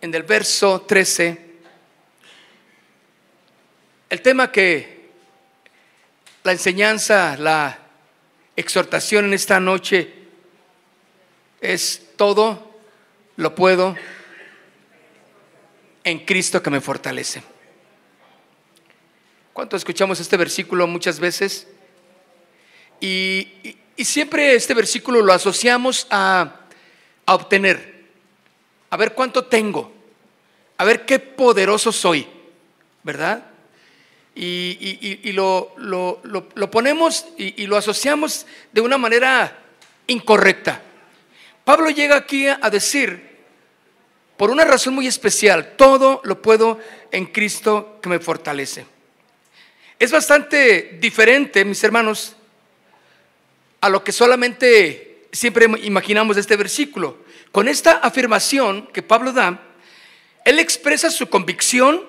en el verso 13. El tema que la enseñanza, la exhortación en esta noche es todo lo puedo en Cristo que me fortalece. ¿Cuánto escuchamos este versículo muchas veces? Y, y- siempre este versículo lo asociamos a, a obtener, a ver cuánto tengo, a ver qué poderoso soy, ¿verdad? Y, lo- lo- lo ponemos y, y lo asociamos de una manera incorrecta. Pablo llega aquí a decir, por una razón muy especial, todo lo puedo en Cristo que me fortalece. Es bastante diferente, mis hermanos, a lo que solamente siempre imaginamos de este versículo. Con esta afirmación que Pablo da, él expresa su convicción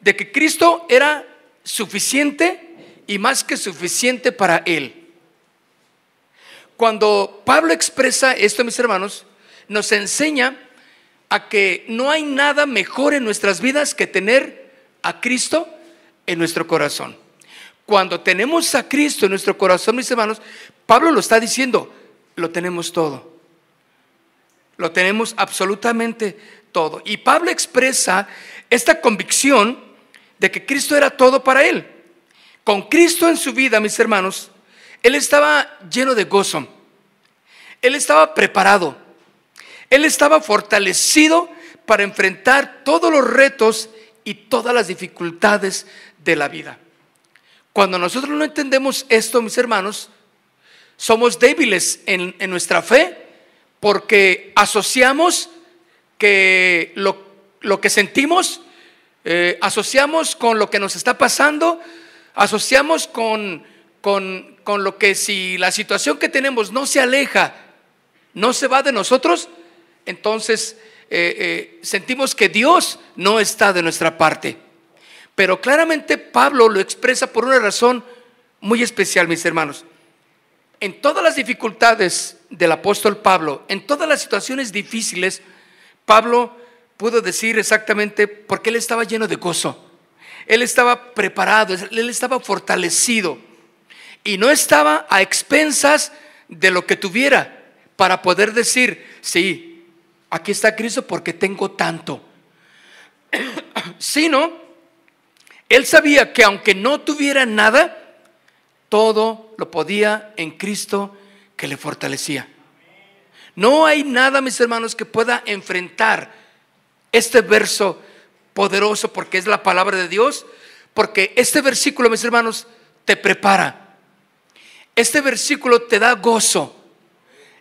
de que Cristo era suficiente y más que suficiente para él. Cuando Pablo expresa esto, mis hermanos, nos enseña a que no hay nada mejor en nuestras vidas que tener a Cristo en nuestro corazón. Cuando tenemos a Cristo en nuestro corazón, mis hermanos, Pablo lo está diciendo, lo tenemos todo. Lo tenemos absolutamente todo. Y Pablo expresa esta convicción de que Cristo era todo para él. Con Cristo en su vida, mis hermanos, él estaba lleno de gozo. Él estaba preparado. Él estaba fortalecido para enfrentar todos los retos y todas las dificultades de la vida. Cuando nosotros no entendemos esto, mis hermanos, somos débiles en, nuestra fe porque asociamos que lo, lo que sentimos, eh, asociamos con lo que nos está pasando, asociamos con, con, con lo que si la situación que tenemos no se aleja, no se va de nosotros, entonces eh, eh, sentimos que Dios no está de nuestra parte. Pero claramente Pablo lo expresa por una razón muy especial, mis hermanos. En todas las dificultades del apóstol Pablo, en todas las situaciones difíciles, Pablo pudo decir exactamente porque él estaba lleno de gozo. Él estaba preparado, él estaba fortalecido y no estaba a expensas de lo que tuviera para poder decir, sí, aquí está Cristo porque tengo tanto. Sino, él sabía que aunque no tuviera nada, todo lo podía en Cristo que le fortalecía. No hay nada, mis hermanos, que pueda enfrentar este verso poderoso porque es la palabra de Dios, porque este versículo, mis hermanos, te prepara. Este versículo te da gozo.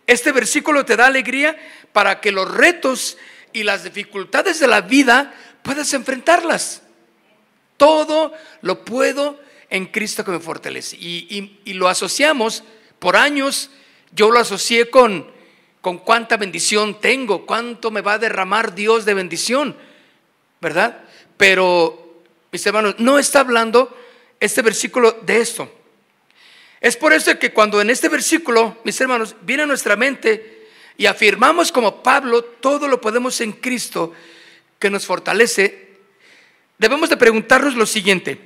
Este versículo te da alegría para que los retos y las dificultades de la vida puedas enfrentarlas. Todo lo puedo en Cristo que me fortalece. Y, y- lo asociamos por años, yo lo asocié con, con cuánta bendición tengo, cuánto me va a derramar Dios de bendición, ¿verdad? Pero, mis hermanos, no está hablando este versículo de esto. Es por eso que cuando en este versículo, mis hermanos, viene a nuestra mente y afirmamos como Pablo, todo lo podemos en Cristo que nos fortalece, debemos de preguntarnos lo siguiente.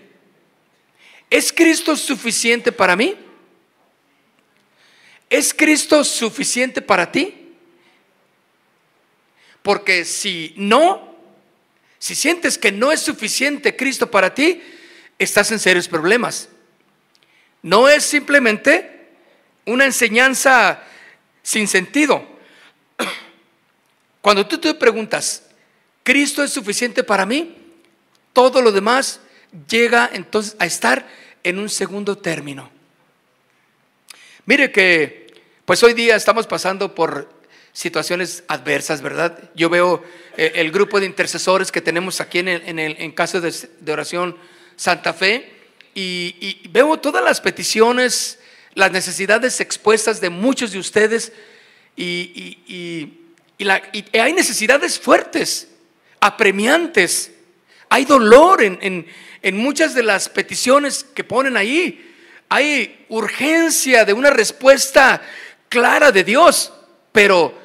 ¿Es Cristo suficiente para mí? ¿Es Cristo suficiente para ti? Porque si no, si sientes que no es suficiente Cristo para ti, estás en serios problemas. No es simplemente una enseñanza sin sentido. Cuando tú te preguntas, ¿Cristo es suficiente para mí? Todo lo demás llega entonces a estar en un segundo término. Mire que, pues hoy día estamos pasando por situaciones adversas, ¿verdad? Yo veo eh, el grupo de intercesores que tenemos aquí en, el, en, en caso de, oración Santa Fe y, y, veo todas las peticiones, las necesidades expuestas de muchos de ustedes y, y la, hay necesidades fuertes, apremiantes, hay dolor en, en, en muchas de las peticiones que ponen ahí, hay urgencia de una respuesta clara de Dios, pero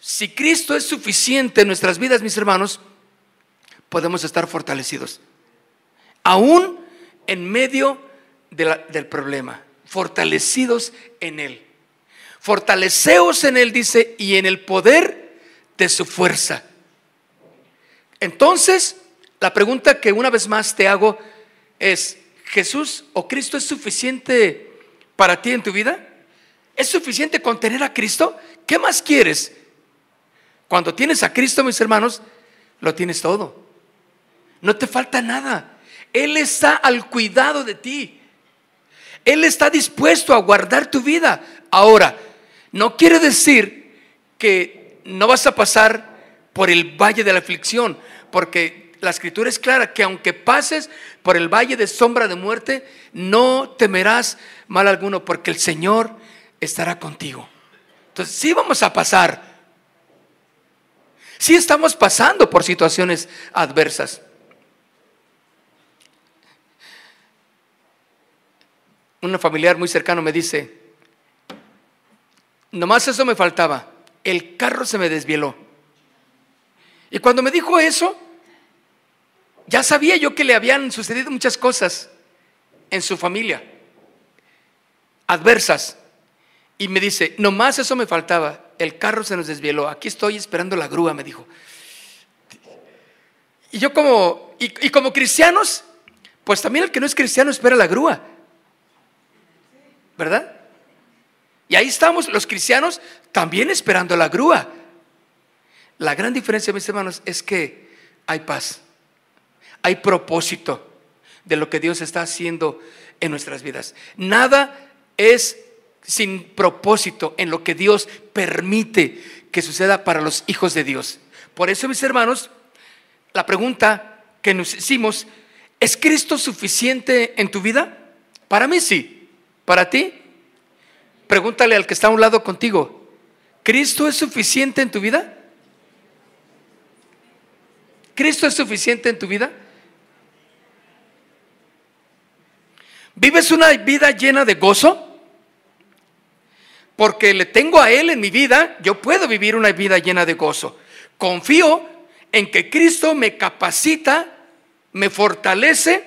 si Cristo es suficiente en nuestras vidas, mis hermanos, podemos estar fortalecidos. Aún en medio del problema, fortalecidos en Él. Fortaleceos en Él, dice, y en el poder de su fuerza. Entonces, la pregunta que una vez más te hago es, ¿Jesús o Cristo es suficiente para ti en tu vida? ¿Es suficiente con tener a Cristo? ¿Qué más quieres? Cuando tienes a Cristo, mis hermanos, lo tienes todo. No te falta nada. Él está al cuidado de ti. Él está dispuesto a guardar tu vida. Ahora, no quiere decir que no vas a pasar por el valle de la aflicción, porque la escritura es clara que aunque pases por el valle de sombra de muerte, no temerás mal alguno, porque el Señor estará contigo. Entonces, sí vamos a pasar si estamos pasando por situaciones adversas. Una familiar muy cercano me dice, nomás eso me faltaba, el carro se me desvieló. Y cuando me dijo eso, ya sabía yo que le habían sucedido muchas cosas en su familia, adversas. Y me dice, nomás eso me faltaba el carro se nos desvieló, aquí estoy esperando la grúa, me dijo. Y yo como, y, como cristianos, pues también el que no es cristiano espera la grúa, ¿verdad? Y ahí estamos los cristianos también esperando la grúa. La gran diferencia, mis hermanos, es que hay paz, hay propósito de lo que Dios está haciendo en nuestras vidas. Nada es sin propósito en lo que Dios permite que suceda para los hijos de Dios. Por eso, mis hermanos, la pregunta que nos hicimos, ¿es Cristo suficiente en tu vida? Para mí sí. ¿Para ti? Pregúntale al que está a un lado contigo, ¿Cristo es suficiente en tu vida? ¿Cristo es suficiente en tu vida? ¿Vives una vida llena de gozo? Porque le tengo a Él en mi vida, yo puedo vivir una vida llena de gozo. Confío en que Cristo me capacita, me fortalece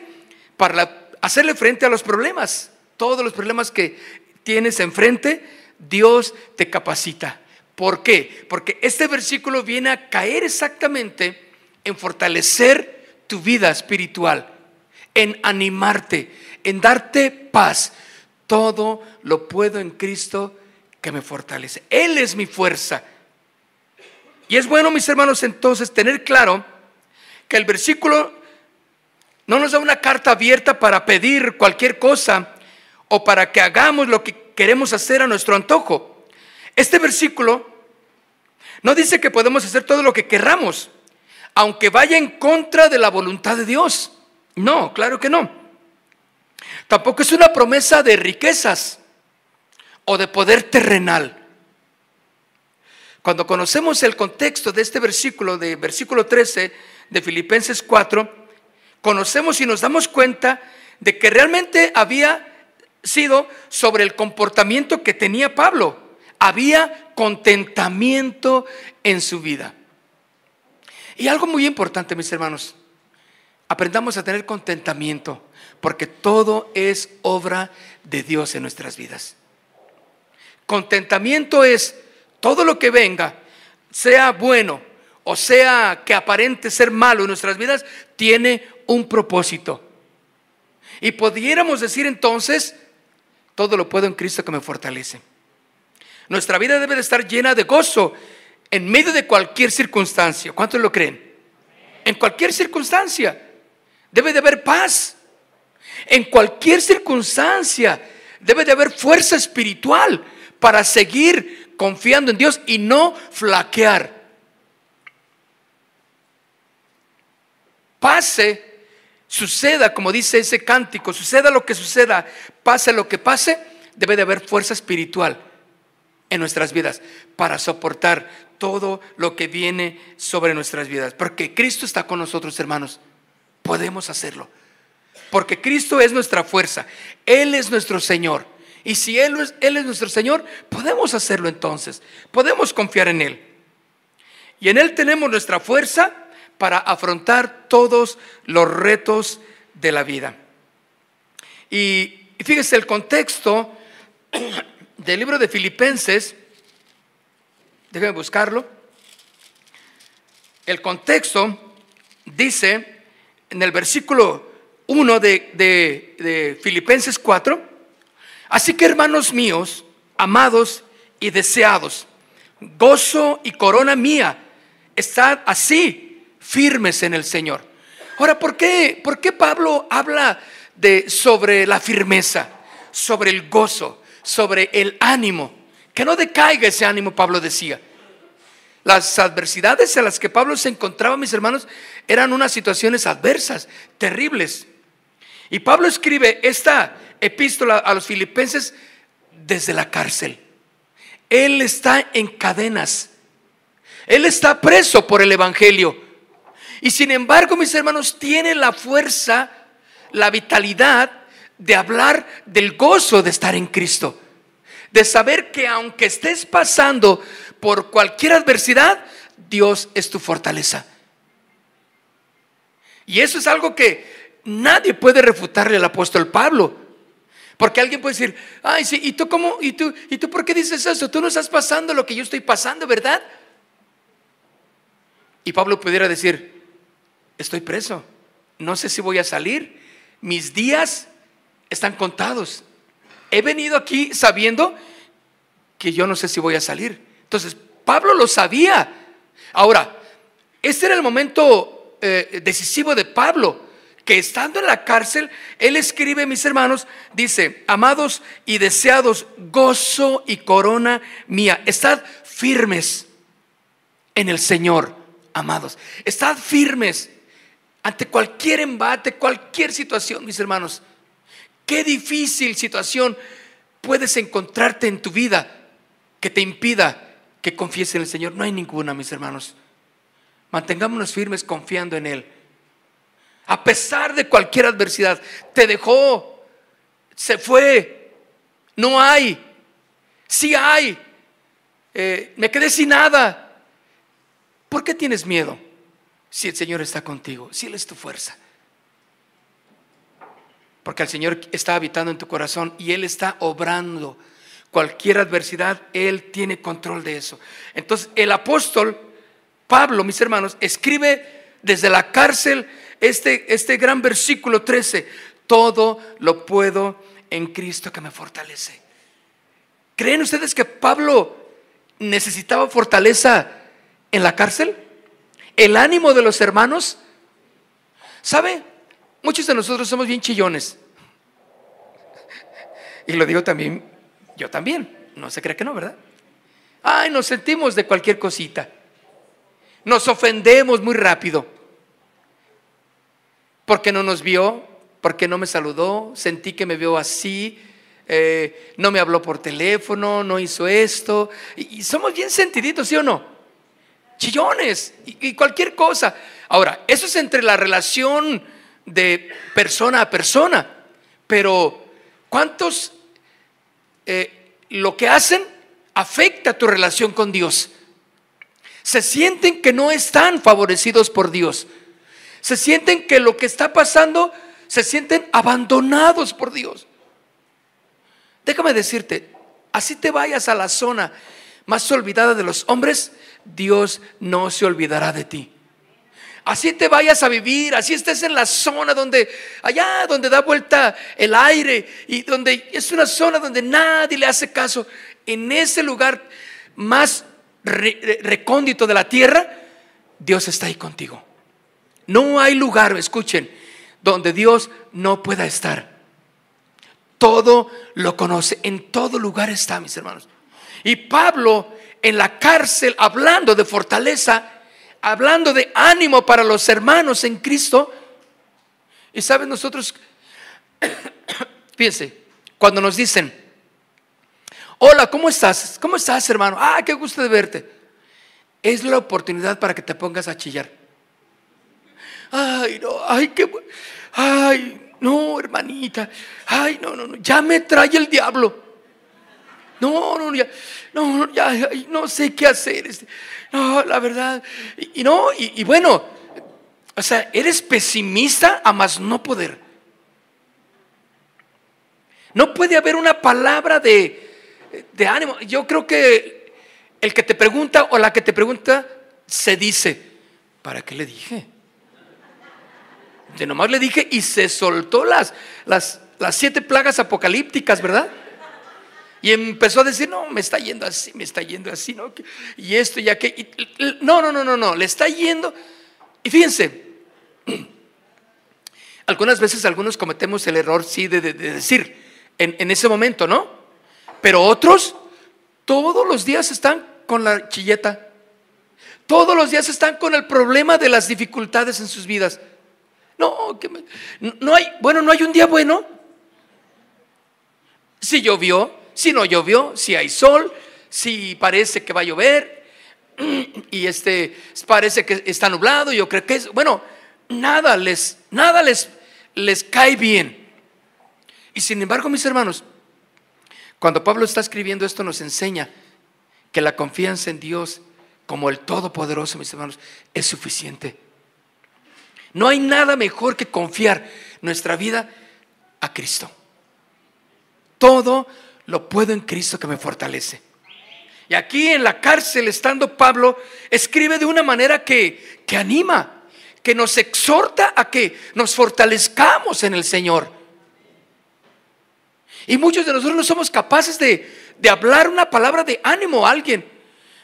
para hacerle frente a los problemas. Todos los problemas que tienes enfrente, Dios te capacita. ¿Por qué? Porque este versículo viene a caer exactamente en fortalecer tu vida espiritual, en animarte, en darte paz. Todo lo puedo en Cristo que me fortalece. Él es mi fuerza. Y es bueno, mis hermanos, entonces tener claro que el versículo no nos da una carta abierta para pedir cualquier cosa o para que hagamos lo que queremos hacer a nuestro antojo. Este versículo no dice que podemos hacer todo lo que querramos, aunque vaya en contra de la voluntad de Dios. No, claro que no. Tampoco es una promesa de riquezas o de poder terrenal. Cuando conocemos el contexto de este versículo, de versículo 13 de Filipenses 4, conocemos y nos damos cuenta de que realmente había sido sobre el comportamiento que tenía Pablo. Había contentamiento en su vida. Y algo muy importante, mis hermanos, aprendamos a tener contentamiento, porque todo es obra de Dios en nuestras vidas. Contentamiento es todo lo que venga, sea bueno o sea que aparente ser malo en nuestras vidas, tiene un propósito. Y pudiéramos decir entonces, todo lo puedo en Cristo que me fortalece. Nuestra vida debe de estar llena de gozo en medio de cualquier circunstancia. ¿Cuántos lo creen? En cualquier circunstancia debe de haber paz. En cualquier circunstancia debe de haber fuerza espiritual para seguir confiando en Dios y no flaquear. Pase, suceda, como dice ese cántico, suceda lo que suceda, pase lo que pase, debe de haber fuerza espiritual en nuestras vidas para soportar todo lo que viene sobre nuestras vidas. Porque Cristo está con nosotros, hermanos. Podemos hacerlo. Porque Cristo es nuestra fuerza. Él es nuestro Señor. Y si Él es, Él es nuestro Señor, podemos hacerlo entonces. Podemos confiar en Él. Y en Él tenemos nuestra fuerza para afrontar todos los retos de la vida. Y, fíjese el contexto del libro de Filipenses, déjeme buscarlo. El contexto dice en el versículo 1 de, de, Filipenses 4, así que hermanos míos, amados y deseados, gozo y corona mía, estad así firmes en el Señor. Ahora, ¿por qué, ¿por qué Pablo habla de, sobre la firmeza, sobre el gozo? sobre el ánimo. Que no decaiga ese ánimo, Pablo decía. Las adversidades a las que Pablo se encontraba, mis hermanos, eran unas situaciones adversas, terribles. Y Pablo escribe esta epístola a los filipenses desde la cárcel. Él está en cadenas. Él está preso por el Evangelio. Y sin embargo, mis hermanos, tiene la fuerza, la vitalidad de hablar del gozo de estar en Cristo. De saber que aunque estés pasando por cualquier adversidad, Dios es tu fortaleza. Y eso es algo que nadie puede refutarle al apóstol Pablo. Porque alguien puede decir, ay, sí, ¿y tú cómo? ¿Y tú, ¿Y tú por qué dices eso? Tú no estás pasando lo que yo estoy pasando, ¿verdad? Y Pablo pudiera decir, estoy preso, no sé si voy a salir, mis días están contados. He venido aquí sabiendo que yo no sé si voy a salir. Entonces, Pablo lo sabía. Ahora, este era el momento eh, decisivo de Pablo, que estando en la cárcel, él escribe, mis hermanos, dice, amados y deseados, gozo y corona mía, estad firmes en el Señor, amados. Estad firmes ante cualquier embate, cualquier situación, mis hermanos. Qué difícil situación puedes encontrarte en tu vida que te impida que confíes en el Señor. No hay ninguna, mis hermanos. Mantengámonos firmes confiando en Él. A pesar de cualquier adversidad, te dejó, se fue, no hay, sí hay, eh, me quedé sin nada. ¿Por qué tienes miedo si el Señor está contigo, si Él es tu fuerza? porque el Señor está habitando en tu corazón y Él está obrando. Cualquier adversidad, Él tiene control de eso. Entonces, el apóstol Pablo, mis hermanos, escribe desde la cárcel este, este gran versículo 13. Todo lo puedo en Cristo que me fortalece. ¿Creen ustedes que Pablo necesitaba fortaleza en la cárcel? ¿El ánimo de los hermanos? ¿Sabe? Muchos de nosotros somos bien chillones. Y lo digo también, yo también. No se cree que no, ¿verdad? Ay, nos sentimos de cualquier cosita. Nos ofendemos muy rápido. Porque no nos vio, porque no me saludó, sentí que me vio así, eh, no me habló por teléfono, no hizo esto. Y, somos bien sentiditos, ¿sí o no? Chillones y cualquier cosa. Ahora, eso es entre la relación de persona a persona, pero ¿cuántos eh, lo que hacen afecta tu relación con Dios? Se sienten que no están favorecidos por Dios. Se sienten que lo que está pasando, se sienten abandonados por Dios. Déjame decirte, así te vayas a la zona más olvidada de los hombres, Dios no se olvidará de ti así te vayas a vivir, así estés en la zona donde, allá donde da vuelta el aire y donde es una zona donde nadie le hace caso, en ese lugar más recóndito de la tierra, Dios está ahí contigo. No hay lugar, escuchen, donde Dios no pueda estar. Todo lo conoce, en todo lugar está, mis hermanos. Y Pablo en la cárcel, hablando de fortaleza, hablando de ánimo para los hermanos en Cristo. Y saben, nosotros, fíjense, cuando nos dicen, hola, ¿cómo estás? ¿Cómo estás, hermano? Ah, qué gusto de verte. Es la oportunidad para que te pongas a chillar. Ay, no, ay, qué, ay, no, hermanita, ay, no, no, no, ya me trae el diablo. No, no, ya, no, ya, no sé qué hacer. Este, no, la verdad. Y, no, y, bueno, o sea, eres pesimista a más no poder. No puede haber una palabra de, de ánimo. Yo creo que el que te pregunta o la que te pregunta se dice, ¿para qué le dije? De nomás le dije y se soltó las, las, las siete plagas apocalípticas, ¿verdad? Y empezó a decir, no, me está yendo así, me está yendo así, ¿no? Y esto y aquello. No, no, no, no, no, le está yendo. Y fíjense, algunas veces algunos cometemos el error, sí, de, decir en, en ese momento, ¿no? Pero otros todos los días están con la chilleta. Todos los días están con el problema de las dificultades en sus vidas. No, no hay, bueno, no hay un día bueno. Si llovió, si no llovió, si hay sol, si parece que va a llover y este parece que está nublado, yo creo que es, bueno, nada les nada les les cae bien. Y sin embargo, mis hermanos, cuando Pablo está escribiendo esto nos enseña que la confianza en Dios como el todopoderoso, mis hermanos, es suficiente. No hay nada mejor que confiar nuestra vida a Cristo. Todo lo puedo en Cristo que me fortalece. Y aquí en la cárcel, estando Pablo, escribe de una manera que, que anima, que nos exhorta a que nos fortalezcamos en el Señor. Y muchos de nosotros no somos capaces de, de hablar una palabra de ánimo a alguien.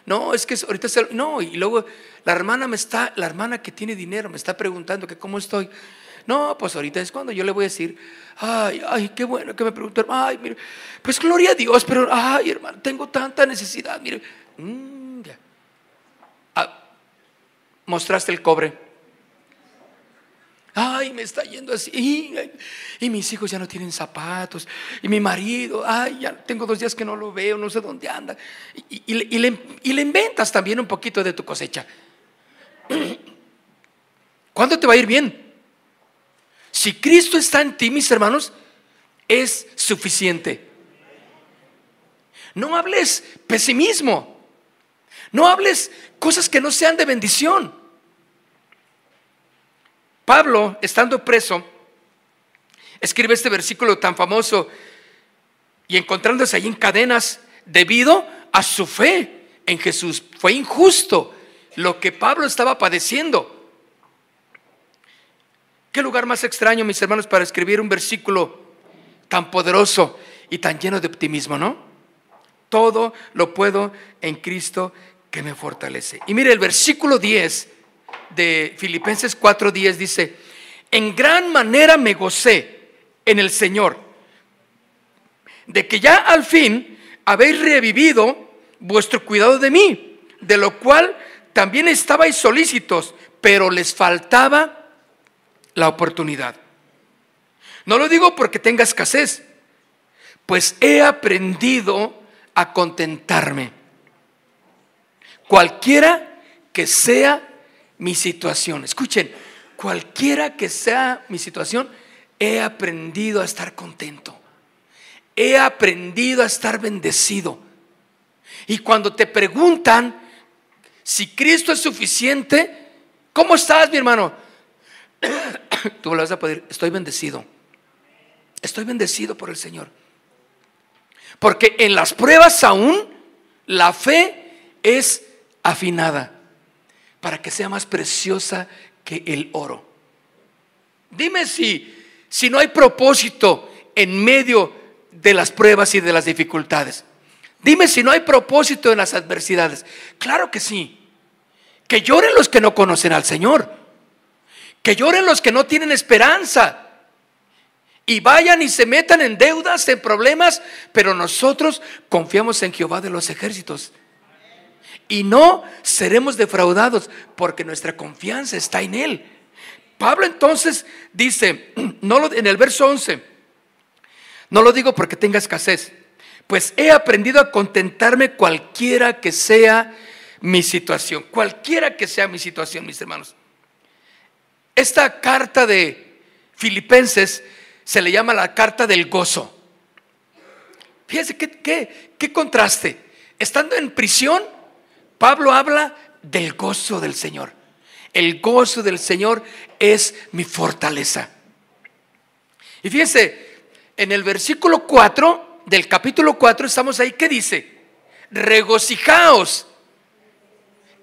No, es que ahorita no, y luego la hermana me está, la hermana que tiene dinero me está preguntando que cómo estoy. No, pues ahorita es cuando yo le voy a decir, ay, ay, qué bueno que me preguntó, ay, mire, pues gloria a Dios, pero, ay, hermano, tengo tanta necesidad, mire, mm, ah, mostraste el cobre. Ay, me está yendo así. Y, mis hijos ya no tienen zapatos. Y mi marido, ay, ya tengo dos días que no lo veo, no sé dónde anda. Y, le, y le inventas también un poquito de tu cosecha. ¿Cuándo te va a ir bien? Si Cristo está en ti, mis hermanos, es suficiente. No hables pesimismo. No hables cosas que no sean de bendición. Pablo, estando preso, escribe este versículo tan famoso y encontrándose ahí en cadenas debido a su fe en Jesús. Fue injusto lo que Pablo estaba padeciendo. ¿Qué lugar más extraño, mis hermanos, para escribir un versículo tan poderoso y tan lleno de optimismo, no? Todo lo puedo en Cristo que me fortalece. Y mire, el versículo 10 de Filipenses 4:10 dice, en gran manera me gocé en el Señor, de que ya al fin habéis revivido vuestro cuidado de mí, de lo cual también estabais solícitos, pero les faltaba la oportunidad. No lo digo porque tenga escasez, pues he aprendido a contentarme. Cualquiera que sea mi situación, escuchen, cualquiera que sea mi situación, he aprendido a estar contento. He aprendido a estar bendecido. Y cuando te preguntan si Cristo es suficiente, ¿cómo estás, mi hermano? tú lo vas a poder, estoy bendecido. Estoy bendecido por el Señor. Porque en las pruebas aún la fe es afinada para que sea más preciosa que el oro. Dime si, si no hay propósito en medio de las pruebas y de las dificultades. Dime si no hay propósito en las adversidades. Claro que sí. Que lloren los que no conocen al Señor. Que lloren los que no tienen esperanza. y vayan y se metan en deudas, en problemas, pero nosotros confiamos en Jehová de los ejércitos. Y no seremos defraudados porque nuestra confianza está en Él. Pablo entonces dice, no lo, en el verso 11, no lo digo porque tenga escasez, pues he aprendido a contentarme cualquiera que sea mi situación, cualquiera que sea mi situación, mis hermanos. Esta carta de Filipenses se le llama la carta del gozo. Fíjense qué, qué contraste. Estando en prisión, Pablo habla del gozo del Señor. El gozo del Señor es mi fortaleza. Y fíjense, en el versículo 4 del capítulo 4 estamos ahí, ¿qué dice? Regocijaos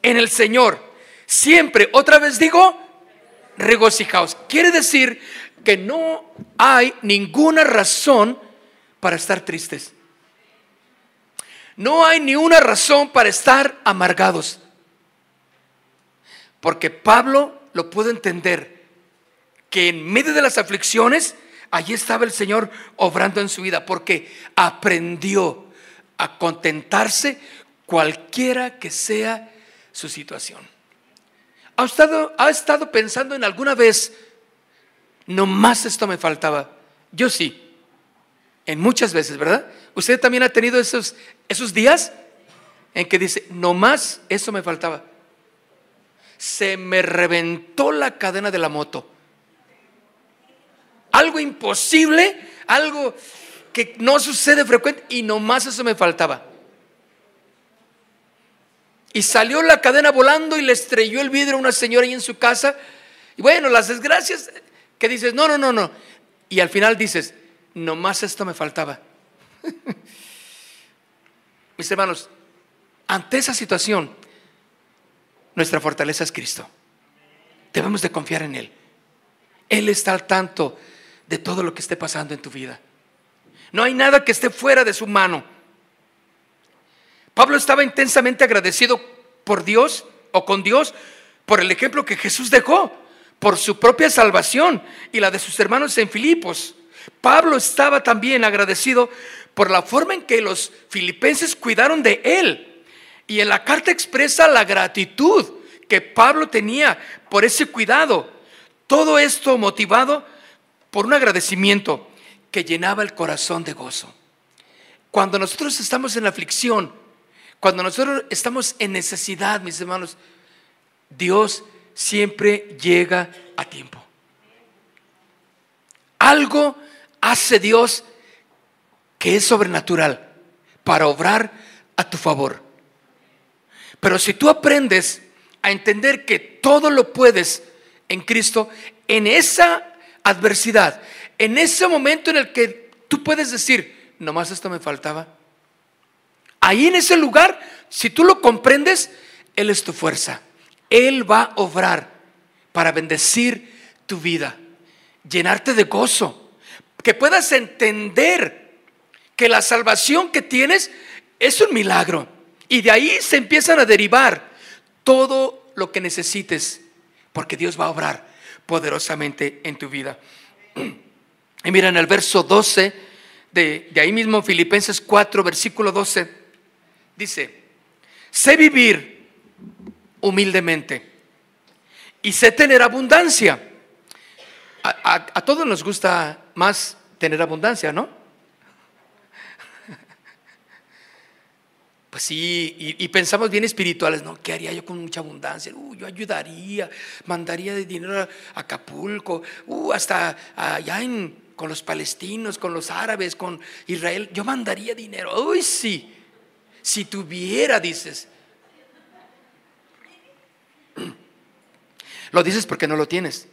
en el Señor. Siempre, otra vez digo, regocijaos. Quiere decir que no hay ninguna razón para estar tristes. No hay ni una razón para estar amargados. Porque Pablo lo pudo entender, que en medio de las aflicciones, allí estaba el Señor obrando en su vida, porque aprendió a contentarse cualquiera que sea su situación. ¿Ha estado, ha estado pensando en alguna vez, no más esto me faltaba? Yo sí, en muchas veces, ¿verdad? ¿Usted también ha tenido esos, esos días en que dice, no más eso me faltaba? Se me reventó la cadena de la moto. Algo imposible, algo que no sucede frecuente y no más eso me faltaba. Y salió la cadena volando y le estrelló el vidrio a una señora ahí en su casa. Y bueno, las desgracias que dices, no, no, no, no. Y al final dices, nomás esto me faltaba. Mis hermanos, ante esa situación, nuestra fortaleza es Cristo. Debemos de confiar en Él. Él está al tanto de todo lo que esté pasando en tu vida. No hay nada que esté fuera de su mano. Pablo estaba intensamente agradecido por Dios o con Dios por el ejemplo que Jesús dejó, por su propia salvación y la de sus hermanos en Filipos. Pablo estaba también agradecido por la forma en que los filipenses cuidaron de él. Y en la carta expresa la gratitud que Pablo tenía por ese cuidado. Todo esto motivado por un agradecimiento que llenaba el corazón de gozo. Cuando nosotros estamos en aflicción, cuando nosotros estamos en necesidad, mis hermanos, Dios siempre llega a tiempo. Algo hace Dios que es sobrenatural para obrar a tu favor. Pero si tú aprendes a entender que todo lo puedes en Cristo, en esa adversidad, en ese momento en el que tú puedes decir, nomás esto me faltaba, Ahí en ese lugar, si tú lo comprendes, Él es tu fuerza. Él va a obrar para bendecir tu vida, llenarte de gozo, que puedas entender que la salvación que tienes es un milagro. Y de ahí se empiezan a derivar todo lo que necesites, porque Dios va a obrar poderosamente en tu vida. Y mira en el verso 12 de, de ahí mismo, Filipenses 4, versículo 12. Dice, sé vivir humildemente y sé tener abundancia. A, todos nos gusta más tener abundancia, ¿no? Pues sí, y, pensamos bien espirituales, ¿no? ¿Qué haría yo con mucha abundancia? Uh, yo ayudaría, mandaría de dinero a Acapulco, uh, hasta allá con los palestinos, con los árabes, con Israel, yo mandaría dinero. Uy, sí. Si tuviera, dices. Lo dices porque no lo tienes.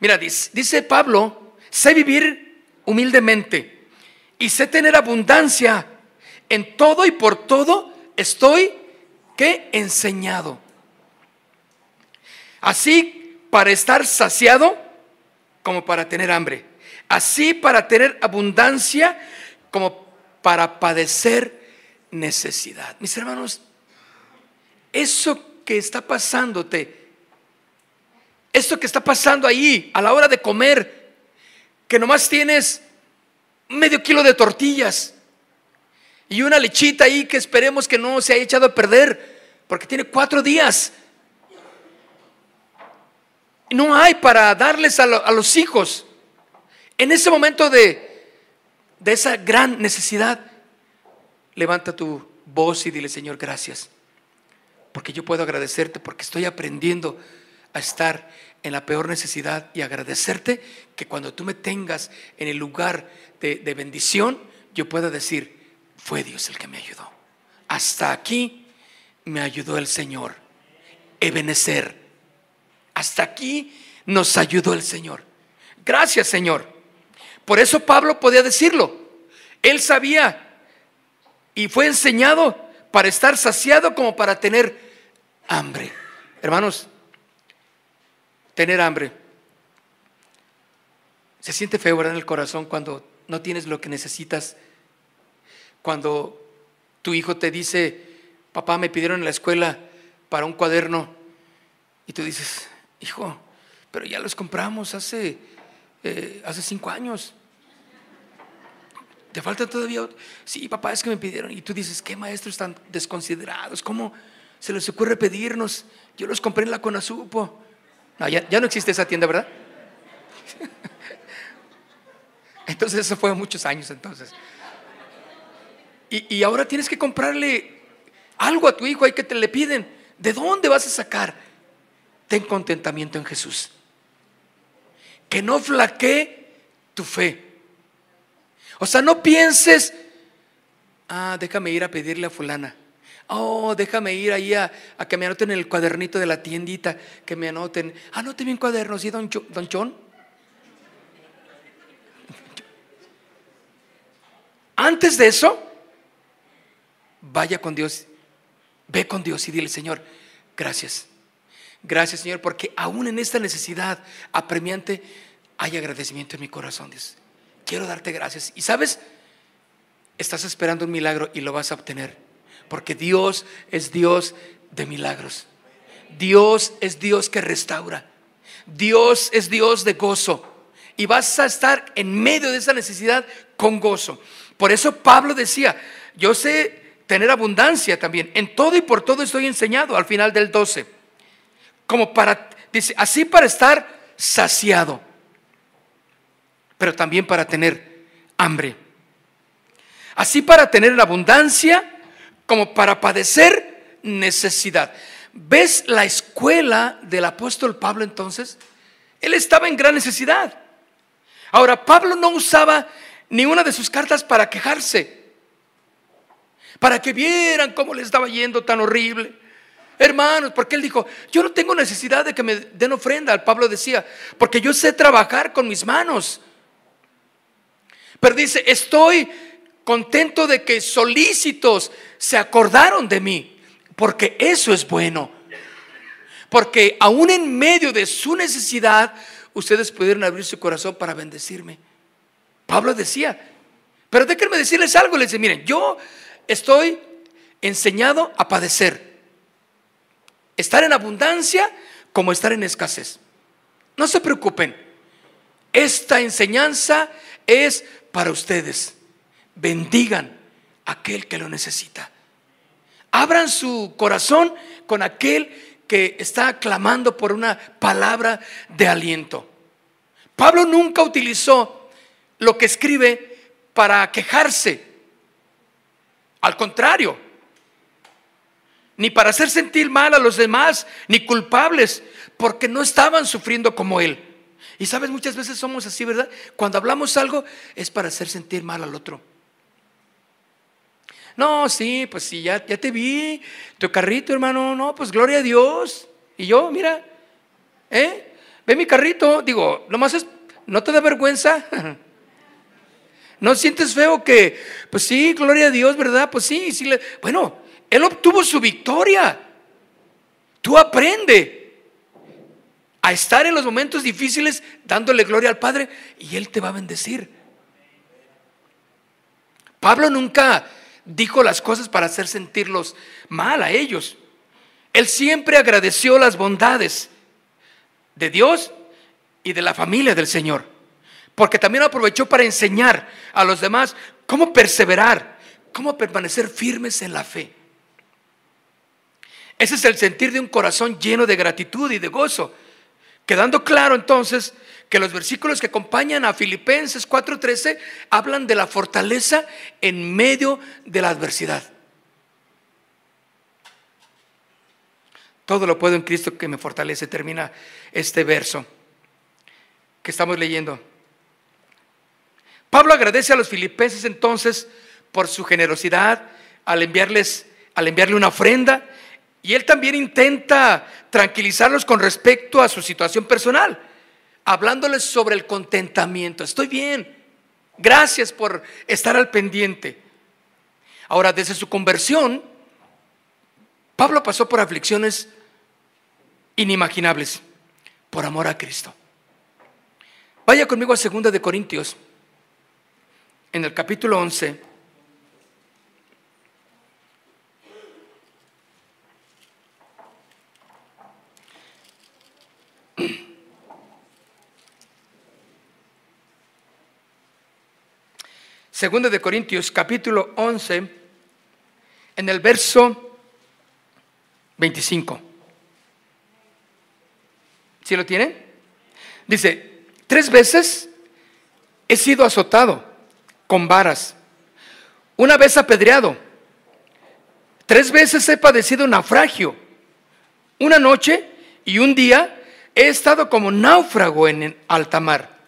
Mira, dice, Pablo, sé vivir humildemente y sé tener abundancia. En todo y por todo estoy que enseñado. Así para estar saciado como para tener hambre. Así para tener abundancia como para padecer necesidad. Mis hermanos, eso que está pasándote, esto que está pasando ahí a la hora de comer, que nomás tienes medio kilo de tortillas y una lechita ahí que esperemos que no se haya echado a perder, porque tiene cuatro días. No hay para darles a, a los hijos. En ese momento de, de esa gran necesidad, levanta tu voz y dile, Señor, gracias. Porque yo puedo agradecerte porque estoy aprendiendo a estar en la peor necesidad y agradecerte que cuando tú me tengas en el lugar de, bendición, yo pueda decir, fue Dios el que me ayudó. Hasta aquí me ayudó el Señor. Ebenecer. Hasta aquí nos ayudó el Señor. Gracias, Señor. Por eso Pablo podía decirlo. Él sabía y fue enseñado para estar saciado como para tener hambre. Hermanos, tener hambre. Se siente feo en el corazón cuando no tienes lo que necesitas. Cuando tu hijo te dice, papá, me pidieron en la escuela para un cuaderno. Y tú dices, hijo, pero ya los compramos hace, eh, hace cinco años. ¿Te falta todavía? Sí, papá, es que me pidieron. Y tú dices, ¿qué maestros tan desconsiderados? ¿Cómo se les ocurre pedirnos? Yo los compré en la Conasupo. Ya, no existe esa tienda, ¿verdad? Entonces eso fue muchos años entonces. Y, y, ahora tienes que comprarle algo a tu hijo ahí que te le piden. ¿De dónde vas a sacar? Ten contentamiento en Jesús. Que no flaquee tu fe. O sea, no pienses, ah, déjame ir a pedirle a fulana. Oh, déjame ir ahí a, que me anoten en el cuadernito de la tiendita, que me anoten. Anote bien cuaderno, ¿sí, don, Chon? Antes de eso, vaya con Dios, ve con Dios y dile, Señor, gracias. Gracias, Señor, porque aún en esta necesidad apremiante hay agradecimiento en mi corazón, Dios quiero darte gracias. Y sabes, estás esperando un milagro y lo vas a obtener. Porque Dios es Dios de milagros. Dios es Dios que restaura. Dios es Dios de gozo. Y vas a estar en medio de esa necesidad con gozo. Por eso Pablo decía, yo sé tener abundancia también. En todo y por todo estoy enseñado al final del 12. Como para, dice, así para estar saciado pero también para tener hambre. Así para tener abundancia como para padecer necesidad. ¿Ves la escuela del apóstol Pablo entonces? Él estaba en gran necesidad. Ahora, Pablo no usaba ni una de sus cartas para quejarse, para que vieran cómo le estaba yendo tan horrible. Hermanos, porque él dijo, yo no tengo necesidad de que me den ofrenda, Pablo decía, porque yo sé trabajar con mis manos. Pero dice, estoy contento de que solícitos se acordaron de mí, porque eso es bueno. Porque aún en medio de su necesidad, ustedes pudieron abrir su corazón para bendecirme. Pablo decía, pero déjenme decirles algo, les dice, miren, yo estoy enseñado a padecer. Estar en abundancia como estar en escasez. No se preocupen. Esta enseñanza es para ustedes. Bendigan a aquel que lo necesita. Abran su corazón con aquel que está clamando por una palabra de aliento. Pablo nunca utilizó lo que escribe para quejarse. Al contrario, ni para hacer sentir mal a los demás, ni culpables, porque no estaban sufriendo como él. Y sabes, muchas veces somos así, ¿verdad? Cuando hablamos algo es para hacer sentir mal al otro. No, sí, pues sí, ya, ya te vi, tu carrito, hermano, no, pues gloria a Dios. Y yo, mira, ¿eh? Ve mi carrito, digo, nomás es, ¿no te da vergüenza? ¿No sientes feo que, pues sí, gloria a Dios, ¿verdad? Pues sí, sí, bueno, él obtuvo su victoria. Tú aprende a estar en los momentos difíciles dándole gloria al Padre y Él te va a bendecir. Pablo nunca dijo las cosas para hacer sentirlos mal a ellos. Él siempre agradeció las bondades de Dios y de la familia del Señor. porque también aprovechó para enseñar a los demás cómo perseverar, cómo permanecer firmes en la fe. Ese es el sentir de un corazón lleno de gratitud y de gozo, quedando claro entonces que los versículos que acompañan a Filipenses 4:13 hablan de la fortaleza en medio de la adversidad. Todo lo puedo en Cristo que me fortalece, termina este verso que estamos leyendo. Pablo agradece a los filipenses entonces por su generosidad al enviarles al enviarle una ofrenda y él también intenta tranquilizarlos con respecto a su situación personal, hablándoles sobre el contentamiento. Estoy bien. Gracias por estar al pendiente. Ahora, desde su conversión, Pablo pasó por aflicciones inimaginables por amor a Cristo. Vaya conmigo a 2 de Corintios, en el capítulo 11. Segunda de Corintios, capítulo 11, en el verso 25. ¿Sí lo tienen? Dice, Tres veces he sido azotado con varas, una vez apedreado, tres veces he padecido naufragio, una noche y un día he estado como náufrago en alta mar.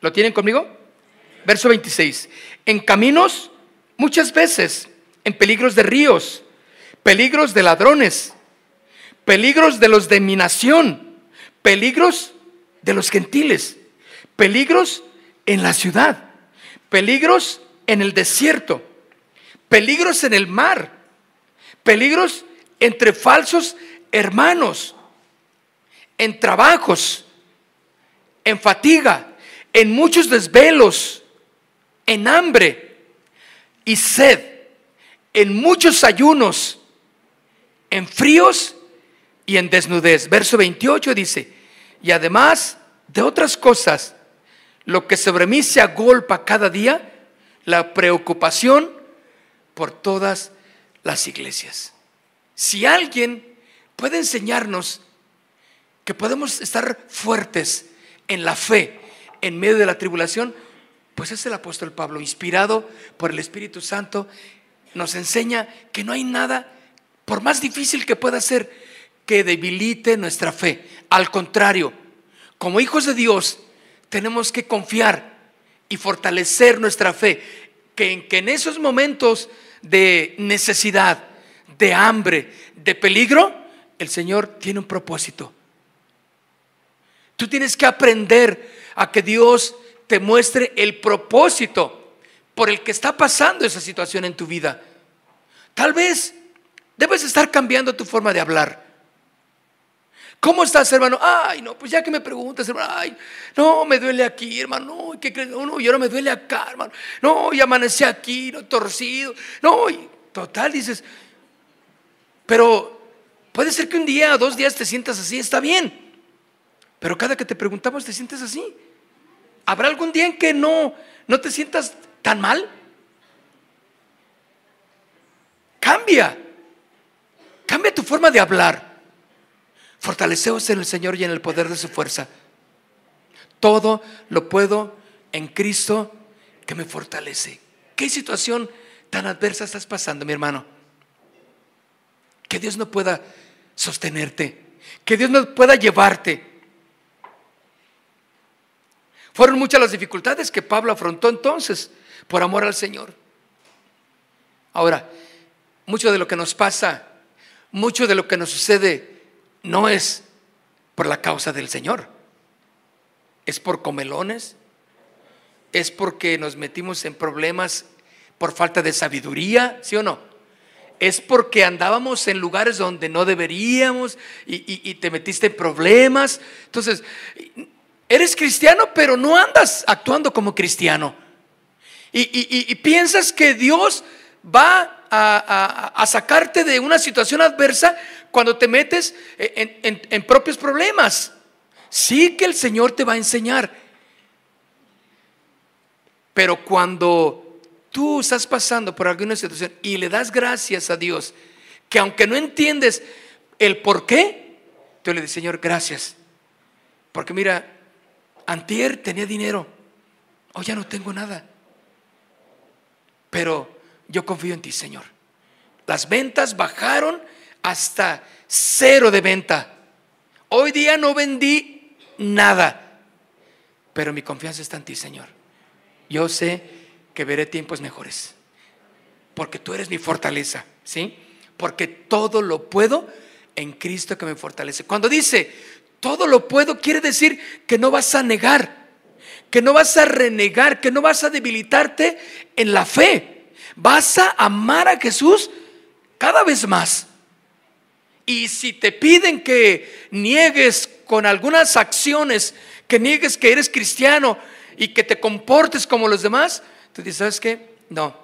¿Lo tienen conmigo? Verso 26. En caminos muchas veces, en peligros de ríos, peligros de ladrones, peligros de los de mi nación, peligros de los gentiles peligros en la ciudad, peligros en el desierto, peligros en el mar, peligros entre falsos hermanos, en trabajos, en fatiga, en muchos desvelos, en hambre y sed, en muchos ayunos, en fríos y en desnudez. Verso 28 dice, y además de otras cosas, lo que sobre mí se agolpa cada día, la preocupación por todas las iglesias. Si alguien puede enseñarnos que podemos estar fuertes en la fe en medio de la tribulación, pues es el apóstol Pablo, inspirado por el Espíritu Santo, nos enseña que no hay nada, por más difícil que pueda ser, que debilite nuestra fe. Al contrario, como hijos de Dios, tenemos que confiar y fortalecer nuestra fe, que en, que en esos momentos de necesidad, de hambre, de peligro, el Señor tiene un propósito. Tú tienes que aprender a que Dios te muestre el propósito por el que está pasando esa situación en tu vida. Tal vez debes estar cambiando tu forma de hablar. ¿Cómo estás, hermano? Ay, no, pues ya que me preguntas, hermano, ay, no, me duele aquí, hermano, no, ¿qué crees? No, no, y ahora me duele acá, hermano. No, y amanecí aquí, no, torcido. No, y total, dices, pero puede ser que un día o dos días te sientas así, está bien. Pero cada que te preguntamos te sientes así. ¿Habrá algún día en que no, no te sientas tan mal? Cambia. Cambia tu forma de hablar. Fortaleceos en el Señor y en el poder de su fuerza. Todo lo puedo en Cristo que me fortalece. ¿Qué situación tan adversa estás pasando, mi hermano? Que Dios no pueda sostenerte, que Dios no pueda llevarte. Fueron muchas las dificultades que Pablo afrontó entonces por amor al Señor. Ahora, mucho de lo que nos pasa, mucho de lo que nos sucede no es por la causa del Señor, es por comelones, es porque nos metimos en problemas por falta de sabiduría, ¿sí o no? Es porque andábamos en lugares donde no deberíamos y, te metiste en problemas. Entonces, eres cristiano, pero no andas actuando como cristiano. Y, piensas que Dios va a, sacarte de una situación adversa cuando te metes en, propios problemas. Sí que el Señor te va a enseñar. Pero cuando tú estás pasando por alguna situación y le das gracias a Dios, que aunque no entiendes el por qué, tú le dices, Señor, gracias. Porque mira, antier tenía dinero, hoy ya no tengo nada. Pero yo confío en ti, Señor. Las ventas bajaron hasta cero de venta. Hoy día no vendí nada, pero mi confianza está en ti, Señor. Yo sé que veré tiempos mejores, porque tú eres mi fortaleza, ¿sí? Porque todo lo puedo en Cristo que me fortalece. Cuando dice, todo lo puedo, quiere decir que no vas a negar, que no vas a renegar, que no vas a debilitarte en la fe. Vas a amar a Jesús cada vez más. Y si te piden que niegues con algunas acciones, que niegues que eres cristiano y que te comportes como los demás, tú dices, ¿sabes qué? No.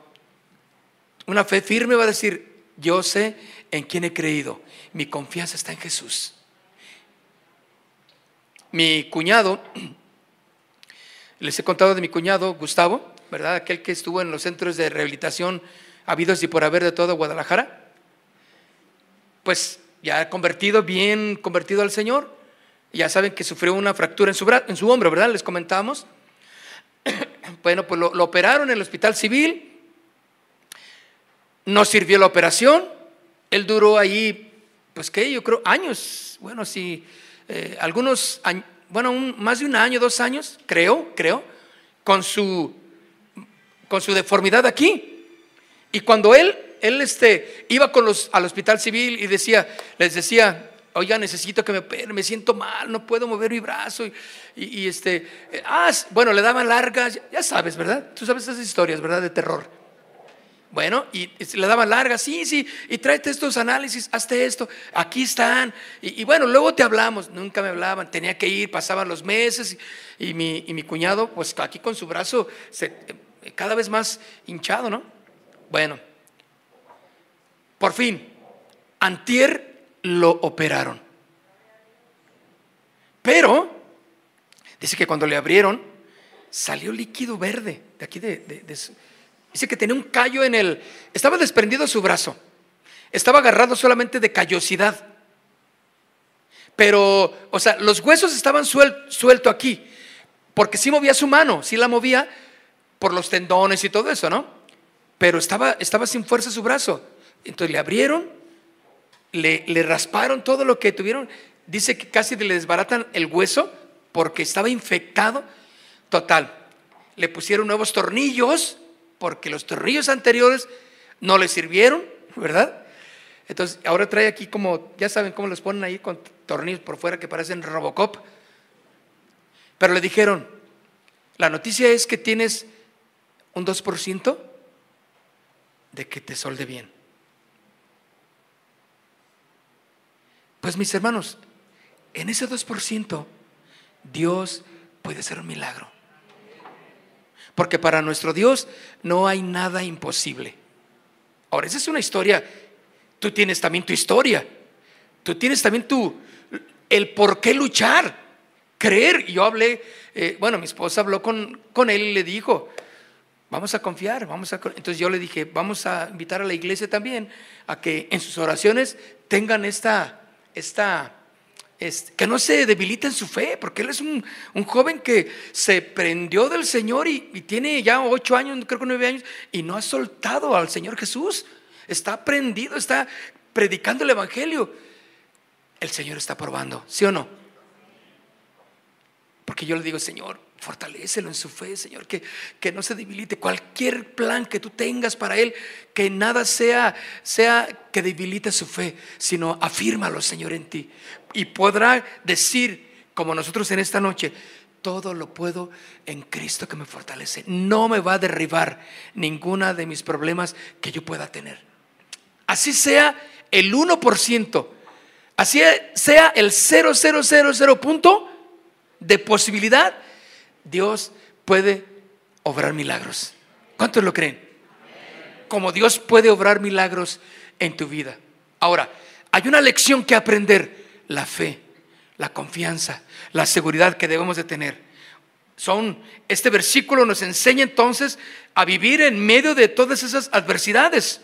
Una fe firme va a decir, yo sé en quién he creído. Mi confianza está en Jesús. Mi cuñado, les he contado de mi cuñado, Gustavo, ¿verdad? Aquel que estuvo en los centros de rehabilitación habidos y por haber de todo Guadalajara. Pues ya convertido, bien convertido al Señor. Ya saben que sufrió una fractura en su, en su hombro, ¿verdad? Les comentamos. Bueno, pues lo, lo operaron en el hospital civil. No sirvió la operación. Él duró ahí, pues qué, yo creo, años. Bueno, sí, eh, algunos, bueno, más de un año, dos años, creo, creo, con su, con su deformidad aquí. Y cuando él, él este, iba con los, al hospital civil y decía, les decía, oiga, necesito que me me siento mal, no puedo mover mi brazo. Y, y, este, eh, ah, bueno, le daban largas, ya sabes, ¿verdad? Tú sabes esas historias, ¿verdad? De terror. Bueno, y, le daban largas, sí, sí, y tráete estos análisis, hazte esto, aquí están. Y, bueno, luego te hablamos, nunca me hablaban, tenía que ir, pasaban los meses, y, mi, y mi, cuñado, pues aquí con su brazo cada vez más hinchado, ¿no? Bueno, por fin, antier lo operaron. Pero, dice que cuando le abrieron, salió líquido verde de aquí de Dice que tenía un callo en el... Estaba desprendido su brazo. Estaba agarrado solamente de callosidad. Pero, o sea, los huesos estaban sueltos aquí. Porque sí movía su mano, sí la movía por los tendones y todo eso, ¿no? Pero estaba, estaba sin fuerza su brazo. Entonces le abrieron, le, le rasparon todo lo que tuvieron. Dice que casi le desbaratan el hueso porque estaba infectado. Total. Le pusieron nuevos tornillos porque los tornillos anteriores no le sirvieron, ¿verdad? Entonces, ahora trae aquí como, ya saben cómo los ponen ahí con tornillos por fuera que parecen Robocop. Pero le dijeron, la noticia es que tienes un 2% de que te solde bien. Pues mis hermanos, en ese 2% Dios puede hacer un milagro. Porque para nuestro Dios no hay nada imposible. Ahora, esa es una historia. Tú tienes también tu historia. Tú tienes también tu, el por qué luchar, creer. Yo hablé, eh, bueno, mi esposa habló con, con él y le dijo, vamos a confiar, vamos a... Entonces yo le dije, vamos a invitar a la iglesia también a que en sus oraciones tengan esta, esta que no se debilita en su fe, porque él es un, joven que se prendió del Señor y, tiene ya ocho años, creo que nueve años, y no ha soltado al Señor Jesús. Está prendido, está predicando el Evangelio. El Señor está probando, ¿sí o no? Porque yo le digo, Señor, Fortalécelo en su fe, Señor, que, que no se debilite. Cualquier plan que tú tengas para Él, que nada sea, sea que debilite su fe, sino afírmalo, Señor, en ti. Y podrá decir, como nosotros en esta noche, todo lo puedo en Cristo que me fortalece. No me va a derribar ninguna de mis problemas que yo pueda tener. Así sea el 1%, así sea el 0000 punto de posibilidad Dios puede obrar milagros. ¿Cuántos lo creen? Como Dios puede obrar milagros en tu vida. Ahora, hay una lección que aprender, la fe, la confianza, la seguridad que debemos de tener. son, este versículo nos enseña entonces a vivir en medio de todas esas adversidades.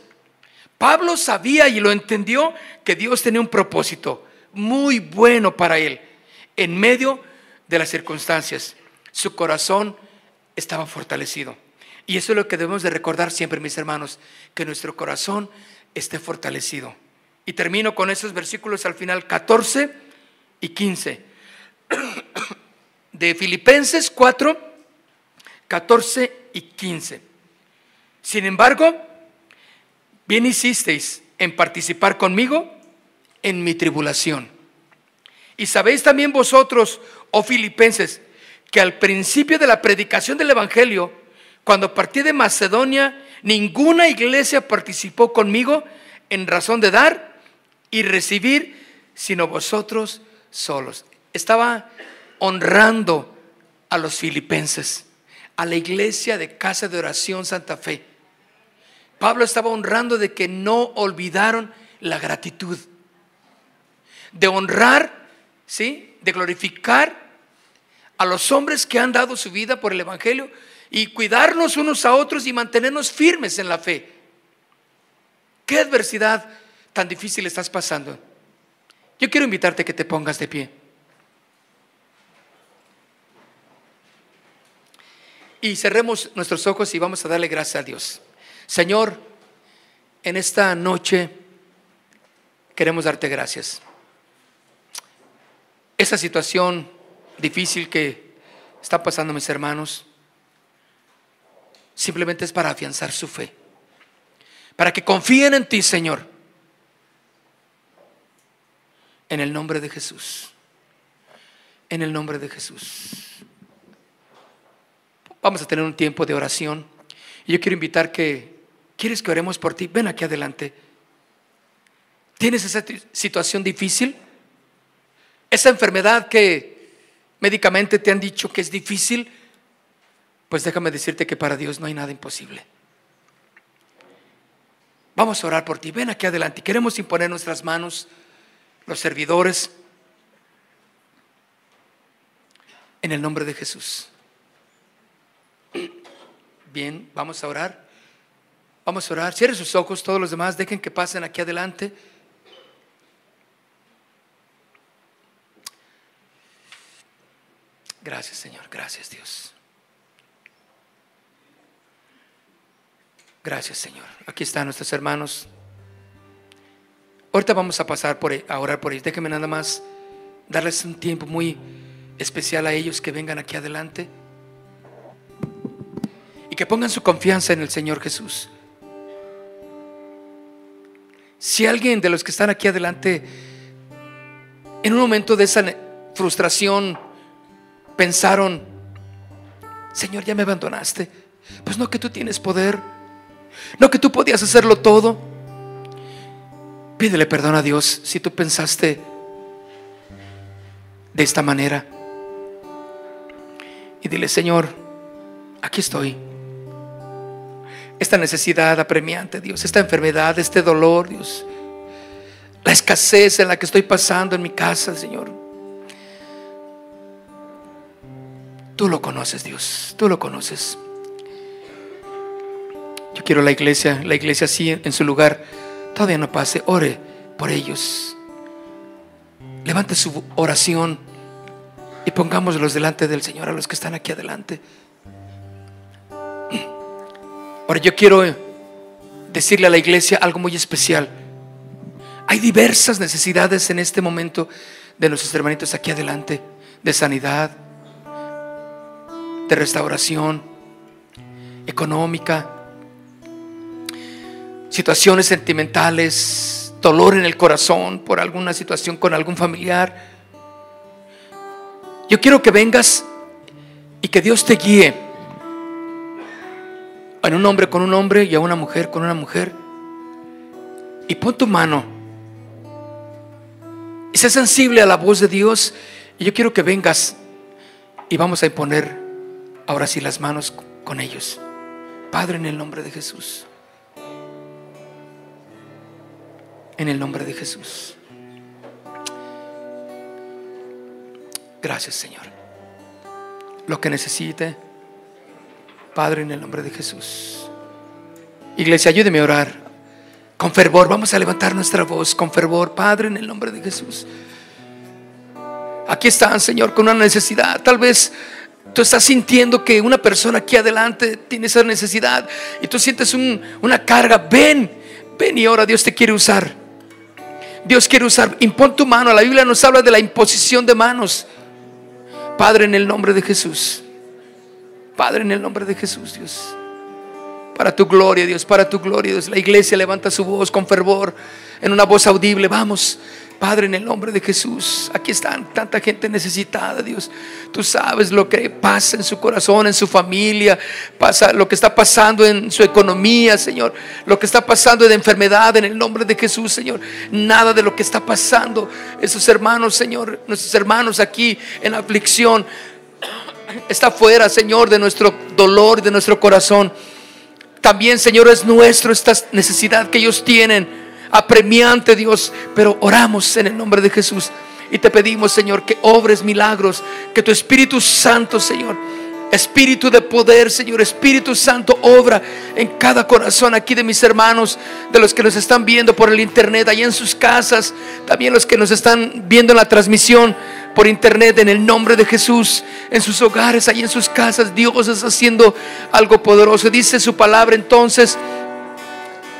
Pablo sabía y lo entendió que Dios tenía un propósito muy bueno para él en medio de las circunstancias. Su corazón estaba fortalecido. Y eso es lo que debemos de recordar siempre, mis hermanos, que nuestro corazón esté fortalecido. Y termino con esos versículos al final 14 y 15 de Filipenses 4, 14 y 15. Sin embargo, bien hicisteis en participar conmigo en mi tribulación. Y sabéis también vosotros, oh filipenses, que al principio de la predicación del Evangelio, cuando partí de Macedonia, ninguna iglesia participó conmigo en razón de dar y recibir, sino vosotros solos. Estaba honrando a los filipenses, a la iglesia de Casa de Oración Santa Fe. Pablo estaba honrando de que no olvidaron la gratitud, de honrar, ¿sí? De glorificar a los hombres que han dado su vida por el Evangelio y cuidarnos unos a otros y mantenernos firmes en la fe. ¿Qué adversidad tan difícil estás pasando? Yo quiero invitarte a que te pongas de pie. Y cerremos nuestros ojos y vamos a darle gracias a Dios. Señor, en esta noche queremos darte gracias. Esa situación difícil que está pasando mis hermanos simplemente es para afianzar su fe. Para que confíen en ti, Señor. En el nombre de Jesús. En el nombre de Jesús. Vamos a tener un tiempo de oración. Y yo quiero invitar que, ¿quieres que oremos por ti? Ven aquí adelante. ¿Tienes esa situación difícil? Esa enfermedad que médicamente te han dicho que es difícil, pues déjame decirte que para Dios no hay nada imposible. Vamos a orar por ti. Ven aquí adelante. Queremos imponer nuestras manos, los servidores, en el nombre de Jesús. Bien, vamos a orar. Vamos a orar. Cierren sus ojos, todos los demás, dejen que pasen aquí adelante. Gracias, Señor. Gracias, Dios. Gracias, Señor. Aquí están nuestros hermanos. Ahorita vamos a pasar por, e, a orar por ellos. Déjenme nada más darles un tiempo muy especial a ellos que vengan aquí adelante y que pongan su confianza en el Señor Jesús. Si alguien de los que están aquí adelante, en un momento de esa frustración, pensaron, Señor, ya me abandonaste, pues no que tú tienes poder, no que tú podías hacerlo todo. Pídele perdón a Dios si tú pensaste de esta manera. Y dile, Señor, aquí estoy esta necesidad apremiante, Dios, esta enfermedad, este dolor, Dios, la escasez en la que estoy pasando en mi casa, Señor. Tú lo conoces, Dios, tú lo conoces. Yo quiero la iglesia, la iglesia así en su lugar, todavía no pase, ore por ellos. Levante su oración y pongámoslos delante del Señor a los que están aquí adelante. Ahora yo quiero decirle a la iglesia algo muy especial. Hay diversas necesidades en este momento de nuestros hermanitos aquí adelante, de sanidad, de restauración económica, situaciones sentimentales, dolor en el corazón por alguna situación con algún familiar. Yo quiero que vengas y que Dios te guíe a un hombre con un hombre y a una mujer con una mujer. Y pon tu mano. Y sé sensible a la voz de Dios. Y yo quiero que vengas y vamos a imponer ahora sí las manos con ellos. Padre, en el nombre de Jesús. En el nombre de Jesús. Gracias, Señor. lo que necesite. Padre, en el nombre de Jesús. Iglesia, ayúdeme a orar. Con fervor, vamos a levantar nuestra voz con fervor. Padre, en el nombre de Jesús. Aquí están, Señor, con una necesidad. Tal vez tú estás sintiendo que una persona aquí adelante tiene esa necesidad y tú sientes una carga. Ven, ven y ahora Dios te quiere usar. Dios quiere usar. Impon tu mano. La Biblia nos habla de la imposición de manos. Padre, en el nombre de Jesús. Padre, en el nombre de Jesús, Dios. Para tu gloria, Dios, para tu gloria, Dios. La iglesia levanta su voz con fervor, en una voz audible. Vamos, Padre, en el nombre de Jesús, aquí están tanta gente necesitada, Dios. Tú sabes lo que pasa en su corazón, en su familia, pasa lo que está pasando en su economía, Señor, lo que está pasando de enfermedad en el nombre de Jesús, Señor. Nada de lo que está pasando, esos hermanos, Señor, nuestros hermanos aquí en aflicción, está fuera, Señor, de nuestro dolor, de nuestro corazón. También, Señor, es nuestro esta necesidad que ellos tienen apremiante, Dios, pero oramos en el nombre de Jesús y te pedimos, Señor, que obres milagros, que tu Espíritu Santo, Señor, Espíritu de poder, Señor, Espíritu Santo, obra en cada corazón aquí de mis hermanos, de los que nos están viendo por el internet, allá en sus casas, también los que nos están viendo en la transmisión por internet, en el nombre de Jesús, en sus hogares, allá en sus casas, Dios está haciendo algo poderoso. Dice su palabra entonces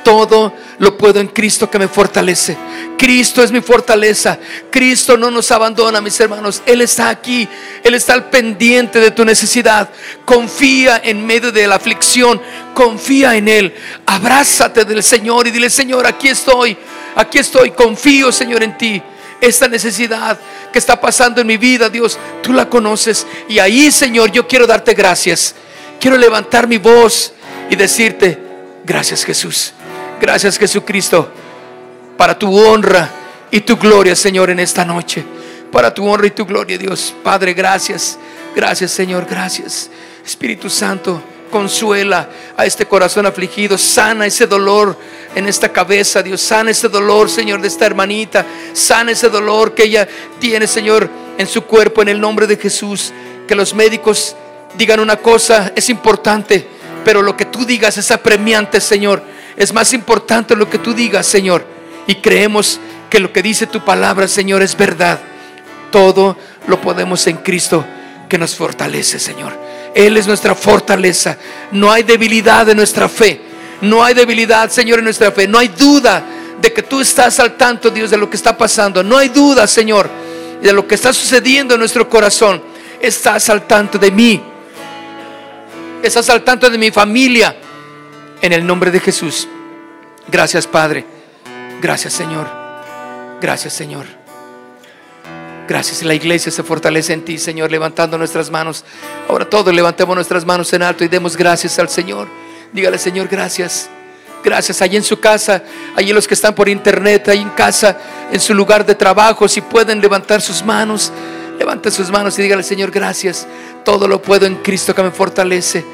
todo lo puedo en Cristo que me fortalece. Cristo es mi fortaleza. Cristo no nos abandona, mis hermanos. Él está aquí. Él está al pendiente de tu necesidad. Confía en medio de la aflicción. Confía en Él. Abrázate del Señor y dile, Señor, aquí estoy. Aquí estoy. Confío, Señor, en ti. Esta necesidad que está pasando en mi vida, Dios, tú la conoces. Y ahí, Señor, yo quiero darte gracias. Quiero levantar mi voz y decirte, gracias Jesús. Gracias Jesucristo, para tu honra y tu gloria, Señor, en esta noche. Para tu honra y tu gloria, Dios. Padre, gracias. Gracias, Señor, gracias. Espíritu Santo, consuela a este corazón afligido, sana ese dolor en esta cabeza, Dios, sana ese dolor, Señor, de esta hermanita, sana ese dolor que ella tiene, Señor, en su cuerpo, en el nombre de Jesús. Que los médicos digan una cosa, es importante, pero lo que tú digas es apremiante, Señor. Es más importante lo que tú digas, Señor. Y creemos que lo que dice tu palabra, Señor, es verdad. Todo lo podemos en Cristo que nos fortalece, Señor. Él es nuestra fortaleza. No hay debilidad en nuestra fe. No hay debilidad, Señor, en nuestra fe. No hay duda de que tú estás al tanto, Dios, de lo que está pasando. No hay duda, Señor, de lo que está sucediendo en nuestro corazón. Estás al tanto de mí. Estás al tanto de mi familia en el nombre de Jesús. Gracias Padre. Gracias Señor. Gracias Señor. Gracias. La iglesia se fortalece en ti, Señor, levantando nuestras manos. Ahora todos levantemos nuestras manos en alto y demos gracias al Señor. Dígale, Señor, gracias. Gracias. Allí en su casa, allí los que están por internet, ahí en casa, en su lugar de trabajo, si pueden levantar sus manos, levanten sus manos y dígale, Señor, gracias. Todo lo puedo en Cristo que me fortalece.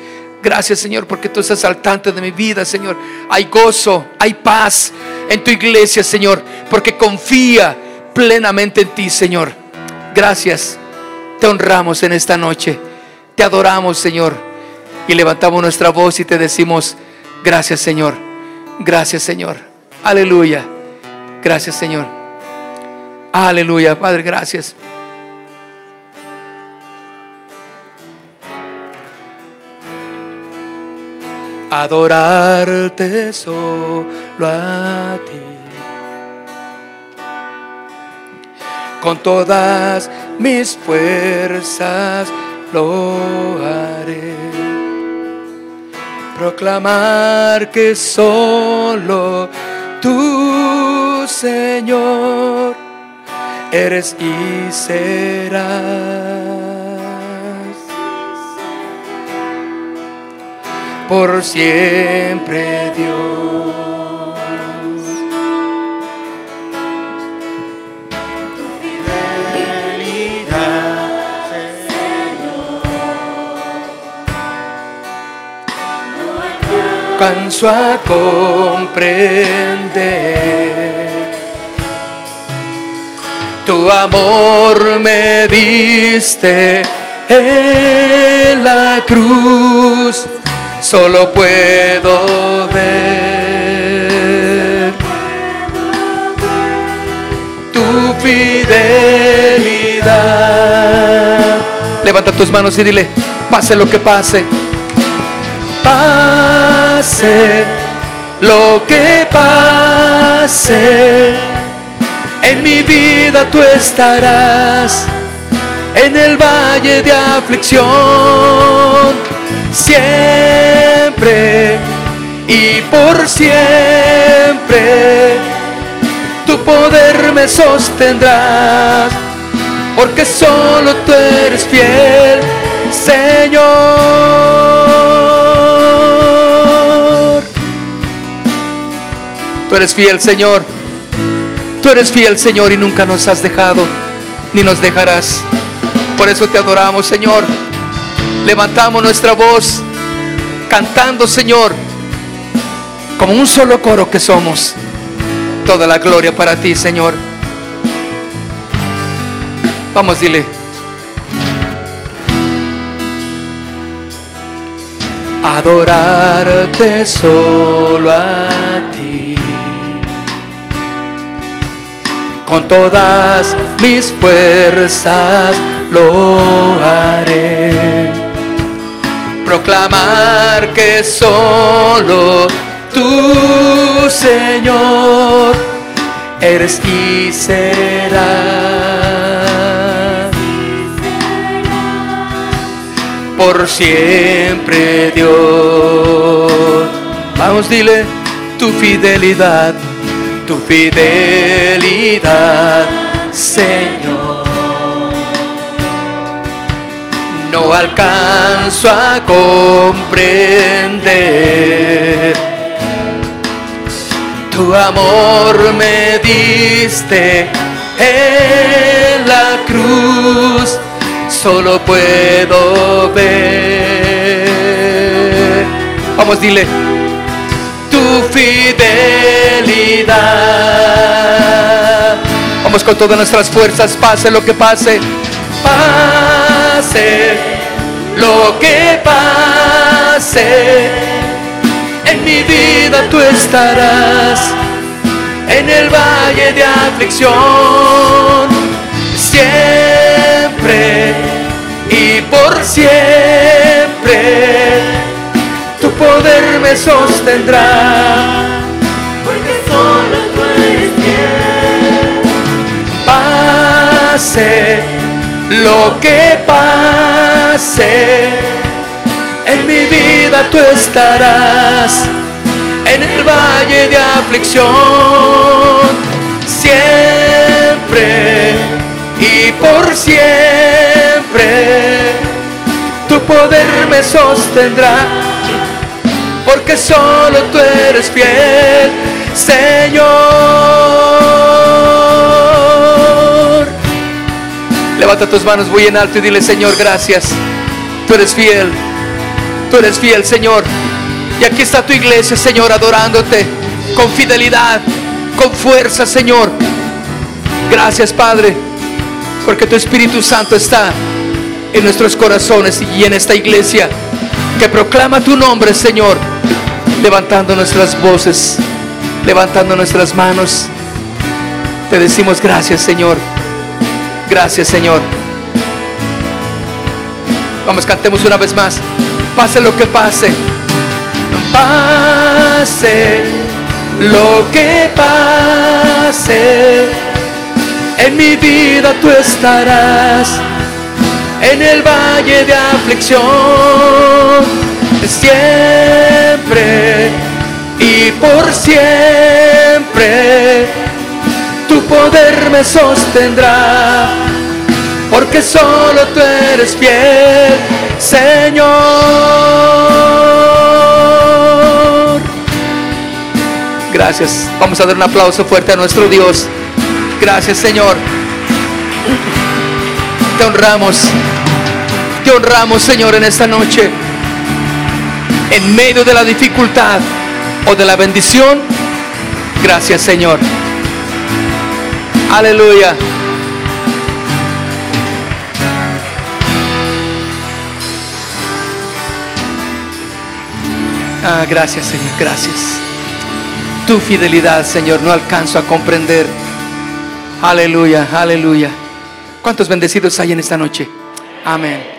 Gracias, Señor, porque tú estás al tanto de mi vida, Señor. Hay gozo, hay paz en tu iglesia, Señor, porque confía plenamente en ti, Señor. Gracias. Te honramos en esta noche. Te adoramos, Señor. Y levantamos nuestra voz y te decimos, gracias, Señor. Gracias, Señor. Aleluya. Gracias, Señor. Aleluya, Padre, gracias. Adorarte solo a ti. Con todas mis fuerzas lo haré. Proclamar que solo tú, Señor, eres y serás. Por siempre Dios. Tu fidelidad, Señor, no canso a comprender. Tu amor me diste en la cruz, solo puedo ver tu fidelidad. Levanta tus manos y dile, pase lo que pase, pase lo que pase, en mi vida tú estarás en el valle de aflicción, siempre y por siempre tu poder me sostendrá, porque solo tú eres fiel, Señor. Tú eres fiel, Señor. Tú eres fiel, Señor, y nunca nos has dejado, ni nos dejarás. Por eso te adoramos, Señor. Levantamos nuestra voz cantando, Señor, como un solo coro que somos. Toda la gloria para ti, Señor. Vamos, dile. Adorarte solo a ti. Con todas mis fuerzas lo haré. Proclamar que solo tú, Señor, eres y serás. Por siempre Dios. Vamos, dile tu fidelidad, tu fidelidad, Señor. No alcanzo a comprender. Tu amor me diste en la cruz, solo puedo ver. Vamos, dile, tu fidelidad. Vamos con todas nuestras fuerzas, pase lo que pase. Lo que pase, en mi vida tú estarás, en el valle de aflicción, siempre y por siempre, tu poder me sostendrá, porque solo tú eres fiel. Pase lo que pase, en mi vida tú estarás, en el valle de aflicción, siempre y por siempre, tu poder me sostendrá, porque solo tú eres fiel, Señor. Levanta tus manos muy en alto y dile, Señor, gracias. Tú eres fiel. Tú eres fiel, Señor. Y aquí está tu iglesia, Señor, adorándote con fidelidad, con fuerza, Señor. Gracias, Padre, porque tu Espíritu Santo está en nuestros corazones y en esta iglesia que proclama tu nombre, Señor, levantando nuestras voces, levantando nuestras manos. Te decimos gracias, Señor. Gracias, Señor. Vamos, cantemos una vez más. Pase lo que pase. Pase lo que pase. En mi vida tú estarás. En el valle de aflicción. Siempre y por siempre poder me sostendrá, porque solo tú eres fiel, Señor. Gracias. Vamos a dar un aplauso fuerte a nuestro Dios. Gracias, Señor. Te honramos. Te honramos, Señor, en esta noche. En medio de la dificultad o de la bendición. Gracias, Señor. Aleluya. Ah, gracias Señor, gracias. Tu fidelidad, Señor, no alcanzo a comprender. Aleluya, aleluya. ¿Cuántos bendecidos hay en esta noche? Amén.